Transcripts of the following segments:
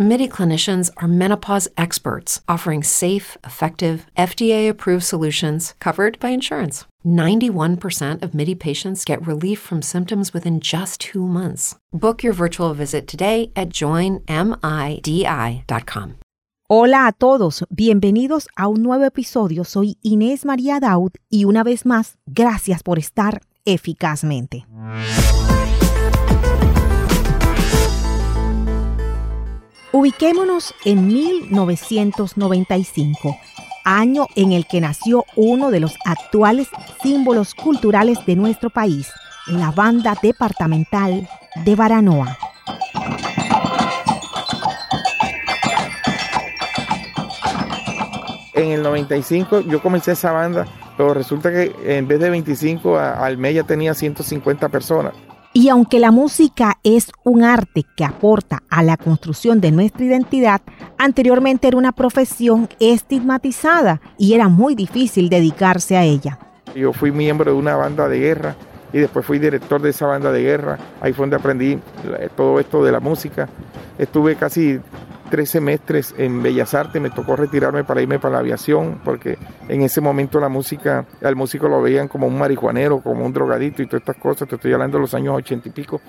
MIDI clinicians are menopause experts offering safe, effective, FDA approved solutions covered by insurance. 91% of MIDI patients get relief from symptoms within just two months. Book your virtual visit today at joinmidi.com. Hola a todos, bienvenidos a un nuevo episodio. Soy Inés María Daud y una vez más, gracias por estar eficazmente. Ubiquémonos en 1995, año en el que nació uno de los actuales símbolos culturales de nuestro país, la banda departamental de Baranoa. en el 95 yo comencé esa banda, pero resulta que en vez de 25 al mes ya tenía 150 personas. Y aunque la música es un arte que aporta a la construcción de nuestra identidad, anteriormente era una profesión estigmatizada y era muy difícil dedicarse a ella. Yo fui miembro de una banda de guerra y después fui director de esa banda de guerra. Ahí fue donde aprendí todo esto de la música. Estuve casi tres semestres en Bellas Artes, me tocó retirarme para irme para la aviación, porque en ese momento la música, al músico lo veían como un marihuanero, como un drogadito y todas estas cosas, te estoy hablando de los años ochenta y pico.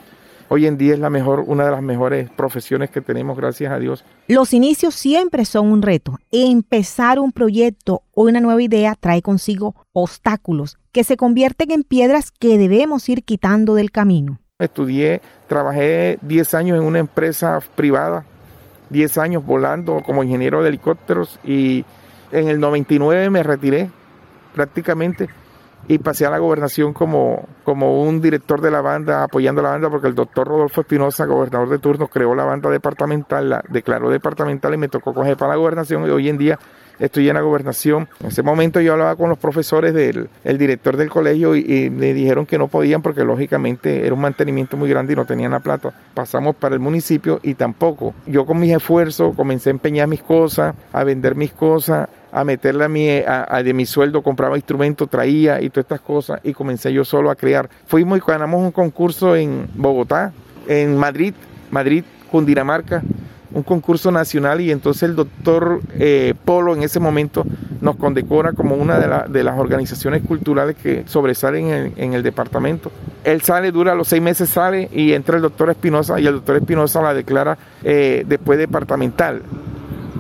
Hoy en día es la mejor, una de las mejores profesiones que tenemos, gracias a Dios. Los inicios siempre son un reto. Empezar un proyecto o una nueva idea trae consigo obstáculos que se convierten en piedras que debemos ir quitando del camino. Estudié, trabajé 10 años en una empresa privada 10 años volando como ingeniero de helicópteros y en el 99 me retiré prácticamente y pasé a la gobernación como, como un director de la banda, apoyando la banda, porque el doctor Rodolfo Espinosa, gobernador de turno, creó la banda departamental, la declaró departamental y me tocó coger para la gobernación y hoy en día estoy en la gobernación. En ese momento yo hablaba con los profesores del el director del colegio y, me dijeron que no podían porque lógicamente era un mantenimiento muy grande y no tenían la plata. Pasamos para el municipio y tampoco. Yo con mis esfuerzos comencé a empeñar mis cosas, a vender mis cosas, a meterle a mi, de mi sueldo, compraba instrumentos, traía y todas estas cosas y comencé yo solo a crear. Fuimos y ganamos un concurso en Bogotá, en Madrid, Madrid, Cundinamarca, un concurso nacional y entonces el doctor eh, Polo en ese momento nos condecora como una de, las organizaciones culturales que sobresalen en, el departamento. Él sale, dura los seis meses, sale y entra el doctor Espinosa y el doctor Espinosa la declara eh, después departamental.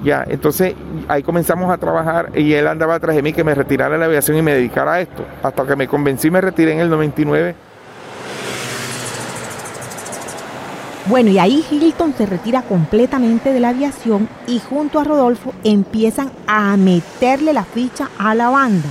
Ya, entonces ahí comenzamos a trabajar y él andaba atrás de mí que me retirara de la aviación y me dedicara a esto. Hasta que me convencí me retiré en el 99 Bueno, y ahí Hilton se retira completamente de la aviación y junto a Rodolfo empiezan a meterle la ficha a la banda.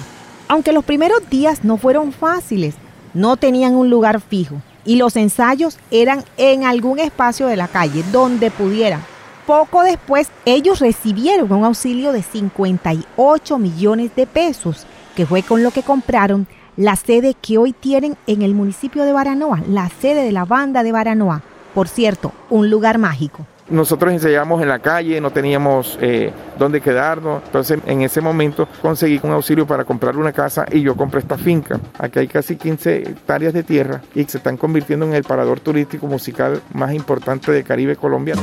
Aunque los primeros días no fueron fáciles, no tenían un lugar fijo y los ensayos eran en algún espacio de la calle donde pudieran. Poco después ellos recibieron un auxilio de 58 millones de pesos, que fue con lo que compraron la sede que hoy tienen en el municipio de Baranoa, la sede de la banda de Baranoa por cierto, un lugar mágico. Nosotros ensayamos en la calle, no teníamos eh, dónde quedarnos, entonces en ese momento conseguí un auxilio para comprar una casa y yo compré esta finca. Aquí hay casi 15 hectáreas de tierra y se están convirtiendo en el parador turístico musical más importante del Caribe colombiano.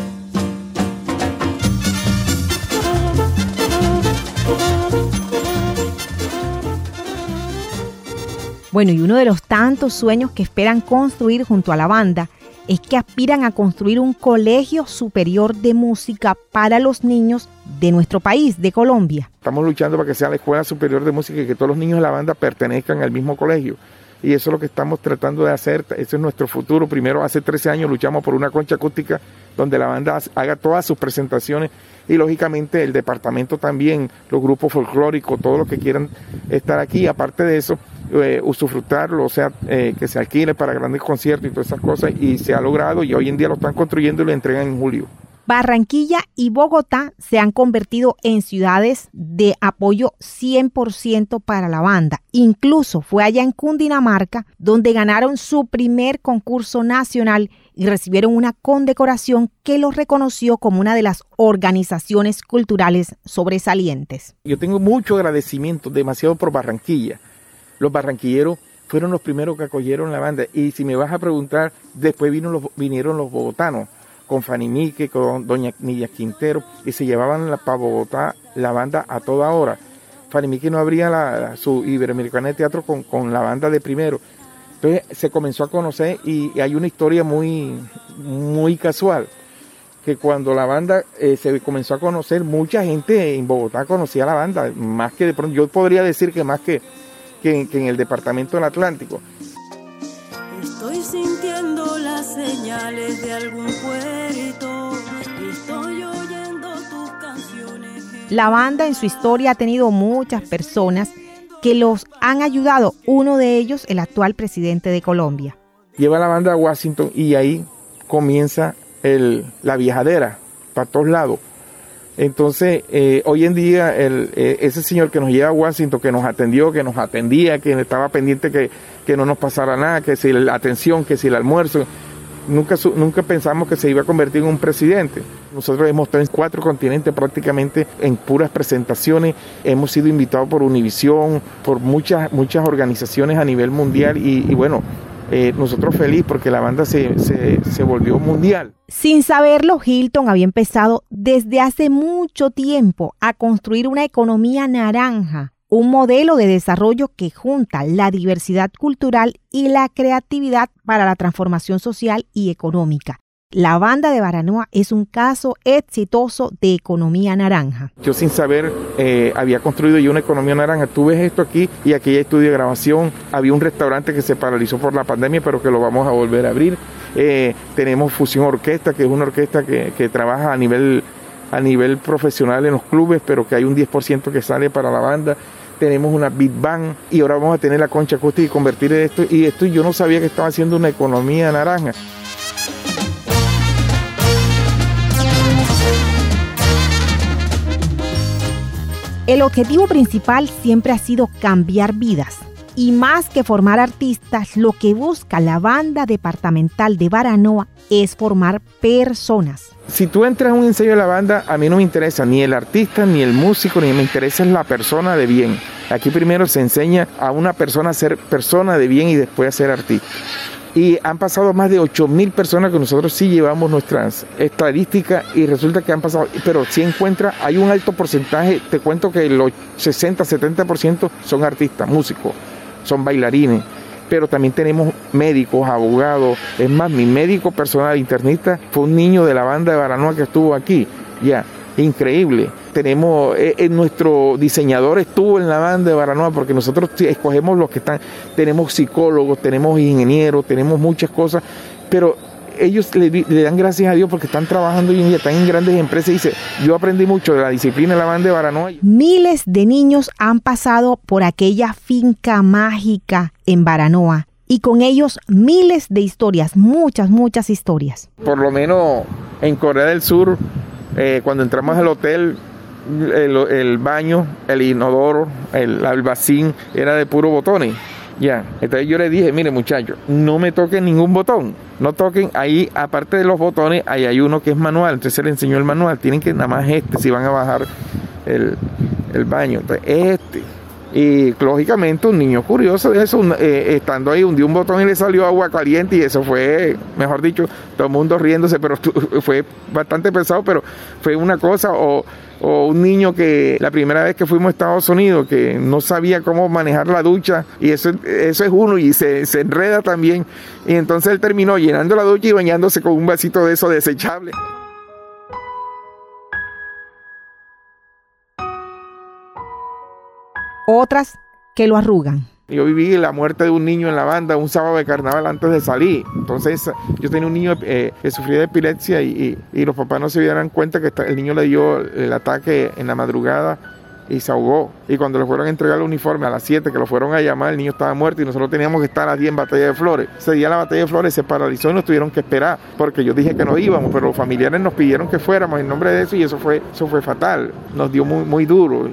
Bueno, y uno de los tantos sueños que esperan construir junto a la banda es que aspiran a construir un colegio superior de música para los niños de nuestro país, de Colombia. Estamos luchando para que sea la Escuela Superior de Música y que todos los niños de la banda pertenezcan al mismo colegio. Y eso es lo que estamos tratando de hacer, ese es nuestro futuro. Primero, hace 13 años luchamos por una concha acústica donde la banda haga todas sus presentaciones y lógicamente el departamento también, los grupos folclóricos, todos los que quieran estar aquí. Aparte de eso, eh, usufructarlo, o sea, eh, que se alquile para grandes conciertos y todas esas cosas, y se ha logrado y hoy en día lo están construyendo y lo entregan en julio. Barranquilla y Bogotá se han convertido en ciudades de apoyo 100% para la banda. Incluso fue allá en Cundinamarca donde ganaron su primer concurso nacional y recibieron una condecoración que los reconoció como una de las organizaciones culturales sobresalientes. Yo tengo mucho agradecimiento, demasiado por Barranquilla. Los barranquilleros fueron los primeros que acogieron la banda. Y si me vas a preguntar, después vino vinieron los bogotanos, con Fanny Mique, con Doña Nilla Quintero, y se llevaban la, para Bogotá la banda a toda hora. Fanny Mique no abría su Iberoamericana de Teatro con la banda de primero. Entonces se comenzó a conocer y, hay una historia muy, muy casual, que cuando la banda eh, se comenzó a conocer, mucha gente en Bogotá conocía la banda, más que de pronto, yo podría decir que más que, que, en el departamento del Atlántico. Estoy sintiendo las señales de algún puerto, estoy oyendo tus canciones. La banda en su historia ha tenido muchas personas que los han ayudado, uno de ellos el actual presidente de Colombia. Lleva la banda a Washington y ahí comienza el, la viajadera para todos lados. Entonces, eh, hoy en día, eh, ese señor que nos lleva a Washington, que nos atendió, que nos atendía, que estaba pendiente que, que no nos pasara nada, que si la atención, que si el almuerzo, nunca, nunca pensamos que se iba a convertir en un presidente. Nosotros hemos estado en cuatro continentes prácticamente en puras presentaciones. Hemos sido invitados por Univisión, por muchas, muchas organizaciones a nivel mundial y, bueno, eh, nosotros felices porque la banda se, se, volvió mundial. Sin saberlo, Hilton había empezado desde hace mucho tiempo a construir una economía naranja un modelo de desarrollo que junta la diversidad cultural y la creatividad para la transformación social y económica. La banda de Baranoa es un caso exitoso de economía naranja. Yo sin saber eh, había construido yo una economía naranja. Tú ves esto aquí y aquí hay estudio de grabación. Había un restaurante que se paralizó por la pandemia, pero que lo vamos a volver a abrir. Eh, tenemos Fusión Orquesta, que es una orquesta que, que trabaja a nivel, a nivel profesional en los clubes, pero que hay un 10% que sale para la banda tenemos una Big Bang y ahora vamos a tener la concha acústica y convertir esto. Y esto yo no sabía que estaba haciendo una economía naranja. El objetivo principal siempre ha sido cambiar vidas. Y más que formar artistas, lo que busca la banda departamental de Baranoa es formar personas. Si tú entras a un ensayo de la banda, a mí no me interesa ni el artista, ni el músico, ni me interesa la persona de bien. Aquí primero se enseña a una persona a ser persona de bien y después a ser artista. Y han pasado más de 8 mil personas que nosotros sí llevamos nuestras estadísticas y resulta que han pasado, pero si encuentra, hay un alto porcentaje, te cuento que el 60, 70% son artistas, músicos son bailarines, pero también tenemos médicos, abogados. Es más, mi médico personal internista fue un niño de la banda de Baranoa que estuvo aquí. Ya, increíble. Tenemos, eh, eh, nuestro diseñador estuvo en la banda de Baranoa porque nosotros escogemos los que están, tenemos psicólogos, tenemos ingenieros, tenemos muchas cosas, pero ellos le, dan gracias a Dios porque están trabajando y están en grandes empresas y dice, yo aprendí mucho de la disciplina de la banda de Baranoa. Miles de niños han pasado por aquella finca mágica en Baranoa y con ellos miles de historias, muchas, muchas historias. Por lo menos en Corea del Sur, eh, cuando entramos al hotel, el, baño, el inodoro, el, el bacín era de puro botones ya, entonces yo le dije, mire muchachos, no me toquen ningún botón, no toquen ahí, aparte de los botones, ahí hay uno que es manual, entonces se le enseñó el manual, tienen que nada más este si van a bajar el, baño, entonces este. Y lógicamente un niño curioso de eso, eh, estando ahí, hundió un botón y le salió agua caliente y eso fue, mejor dicho, todo el mundo riéndose, pero fue bastante pesado, pero fue una cosa, o o un niño que la primera vez que fuimos a Estados Unidos que no sabía cómo manejar la ducha y eso, eso es uno y se, se enreda también y entonces él terminó llenando la ducha y bañándose con un vasito de eso desechable. Otras que lo arrugan. Yo viví la muerte de un niño en la banda un sábado de carnaval antes de salir. Entonces yo tenía un niño eh, que sufría de epilepsia y, los papás no se dieran cuenta que el niño le dio el ataque en la madrugada y se ahogó. Y cuando le fueron a entregar el uniforme a las 7 que lo fueron a llamar, el niño estaba muerto y nosotros teníamos que estar a 10 en Batalla de Flores. Ese día la Batalla de Flores se paralizó y nos tuvieron que esperar porque yo dije que no íbamos, pero los familiares nos pidieron que fuéramos en nombre de eso y eso fue, eso fue fatal. Nos dio muy, muy duro.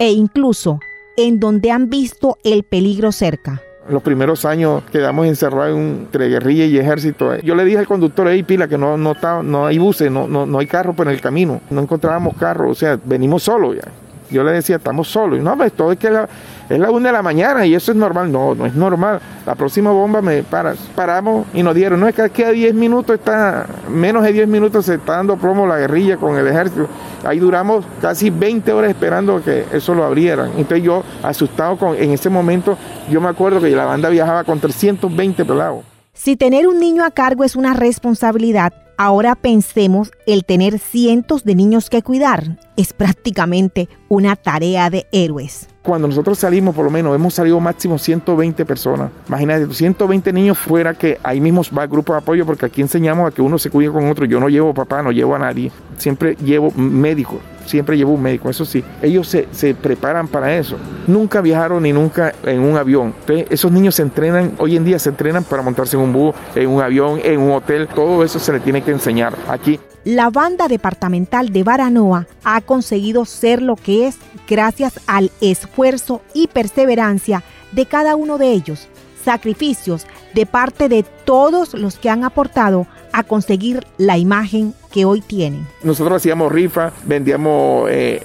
E incluso en donde han visto el peligro cerca. Los primeros años quedamos encerrados entre guerrilla y ejército. Yo le dije al conductor, hey, pila, que no, no, hay buses, no, no, no hay carros por el camino. No encontrábamos carros, o sea, venimos solos ya. Yo le decía, estamos solos. Y no, pues todo es que es la una de la mañana y eso es normal. No, no es normal. La próxima bomba me para. Paramos y nos dieron, no, es que aquí a 10 minutos está, menos de 10 minutos se está dando plomo la guerrilla con el ejército. Ahí duramos casi 20 horas esperando que eso lo abrieran. Entonces yo, asustado con, en ese momento, yo me acuerdo que la banda viajaba con 320 pelados. Si tener un niño a cargo es una responsabilidad, ahora pensemos el tener cientos de niños que cuidar. Es prácticamente una tarea de héroes. Cuando nosotros salimos, por lo menos, hemos salido máximo 120 personas. Imagínate, 120 niños fuera que ahí mismo va el grupo de apoyo, porque aquí enseñamos a que uno se cuide con otro. Yo no llevo papá, no llevo a nadie. Siempre llevo médicos siempre llevo un médico, eso sí, ellos se, se, preparan para eso. Nunca viajaron ni nunca en un avión. Entonces, esos niños se entrenan, hoy en día se entrenan para montarse en un bus, en un avión, en un hotel, todo eso se le tiene que enseñar aquí. La banda departamental de Baranoa ha conseguido ser lo que es gracias al esfuerzo y perseverancia de cada uno de ellos, sacrificios de parte de todos los que han aportado a conseguir la imagen que hoy tienen. Nosotros hacíamos rifas, vendíamos eh,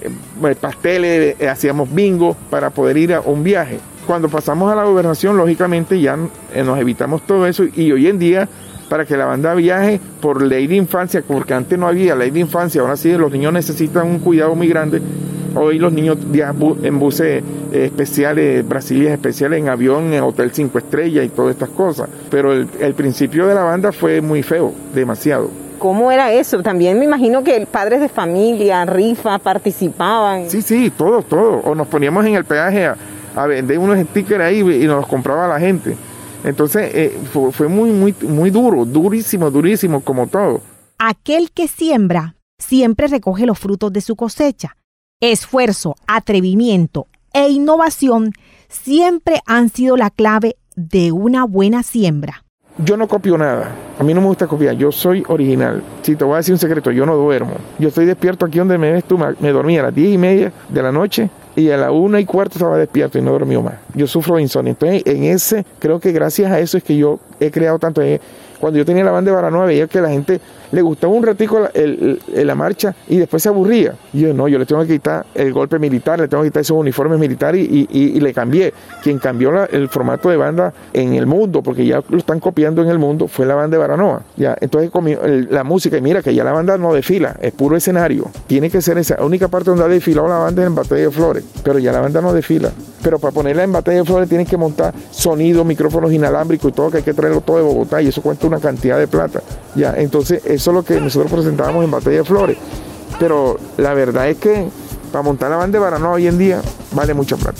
pasteles, eh, hacíamos bingo para poder ir a un viaje. Cuando pasamos a la gobernación, lógicamente ya eh, nos evitamos todo eso y hoy en día para que la banda viaje por ley de infancia, porque antes no había ley de infancia, ahora sí los niños necesitan un cuidado muy grande. Hoy los niños viajan en buses especiales, brasileños especiales, en avión, en hotel cinco estrellas y todas estas cosas. Pero el, el principio de la banda fue muy feo, demasiado. ¿Cómo era eso? También me imagino que padres de familia, rifa, participaban. Sí, sí, todos, todos. O nos poníamos en el peaje a, a vender unos stickers ahí y nos los compraba la gente. Entonces eh, fue, fue, muy, muy, muy duro, durísimo, durísimo como todo. Aquel que siembra siempre recoge los frutos de su cosecha. Esfuerzo, atrevimiento e innovación siempre han sido la clave de una buena siembra. Yo no copio nada. A mí no me gusta copiar. Yo soy original. Si te voy a decir un secreto, yo no duermo. Yo estoy despierto aquí donde me ves tú. Me dormía a las diez y media de la noche y a la una y cuarto estaba despierto y no dormí más. Yo sufro insomnio. Entonces, en ese, creo que gracias a eso es que yo he creado tanto. Cuando yo tenía la banda de Baranoa, veía que la gente le gustaba un ratico la, la marcha y después se aburría. Y yo, no, yo le tengo que quitar el golpe militar, le tengo que quitar esos uniformes militares y, y, le cambié. Quien cambió el formato de banda en el mundo, porque ya lo están copiando en el mundo, fue la banda de Baranoa. Ya, entonces el, la música, y mira que ya la banda no desfila, es puro escenario. Tiene que ser esa. La única parte donde ha desfilado la banda es en Batalla de Flores, pero ya la banda no desfila. Pero para ponerla en Batalla de Flores tienen que montar sonido, micrófonos inalámbricos y todo, que hay que traerlo todo de Bogotá y eso cuesta una cantidad de plata. Ya, entonces eso es lo que nosotros presentábamos en Batalla de Flores. Pero la verdad es que para montar la banda de Baranoa hoy en día vale mucha plata.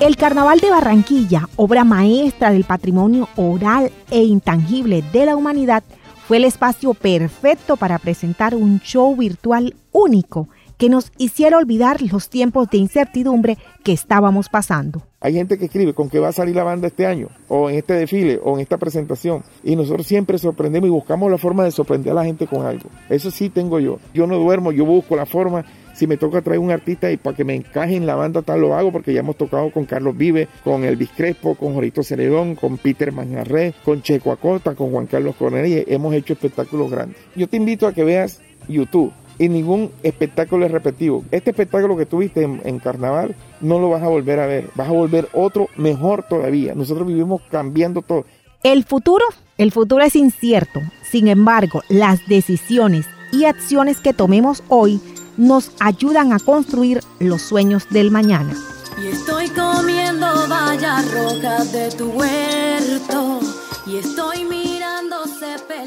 El Carnaval de Barranquilla, obra maestra del patrimonio oral e intangible de la humanidad, fue el espacio perfecto para presentar un show virtual único que nos hiciera olvidar los tiempos de incertidumbre que estábamos pasando. Hay gente que escribe con qué va a salir la banda este año, o en este desfile, o en esta presentación. Y nosotros siempre sorprendemos y buscamos la forma de sorprender a la gente con algo. Eso sí tengo yo. Yo no duermo, yo busco la forma. Si me toca traer un artista y para que me encaje en la banda, tal lo hago, porque ya hemos tocado con Carlos Vive, con Elvis Crespo, con Jorito Celedón, con Peter Manjarré, con Checo Acosta, con Juan Carlos Cornelí. Hemos hecho espectáculos grandes. Yo te invito a que veas YouTube y ningún espectáculo es repetido. Este espectáculo que tuviste en, en, carnaval no lo vas a volver a ver, vas a volver otro mejor todavía. Nosotros vivimos cambiando todo. El futuro, el futuro es incierto. Sin embargo, las decisiones y acciones que tomemos hoy nos ayudan a construir los sueños del mañana. Y estoy comiendo vallas rojas de tu huerto y estoy mirando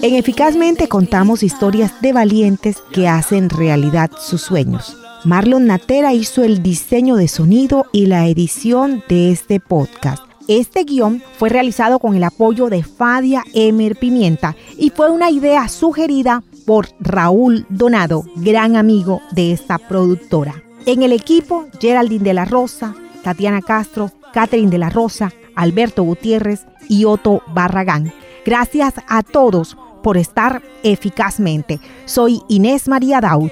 En Eficazmente contamos historias de valientes que hacen realidad sus sueños. Marlon Natera hizo el diseño de sonido y la edición de este podcast. Este guion fue realizado con el apoyo de Fadia Emer Pimienta y fue una idea sugerida por Raúl Donado, gran amigo de esta productora. En el equipo, Geraldine de la Rosa, Tatiana Castro, Catherine de la Rosa, Alberto Gutiérrez y Otto Barragán. Gracias a todos por estar eficazmente. Soy Inés María Daud.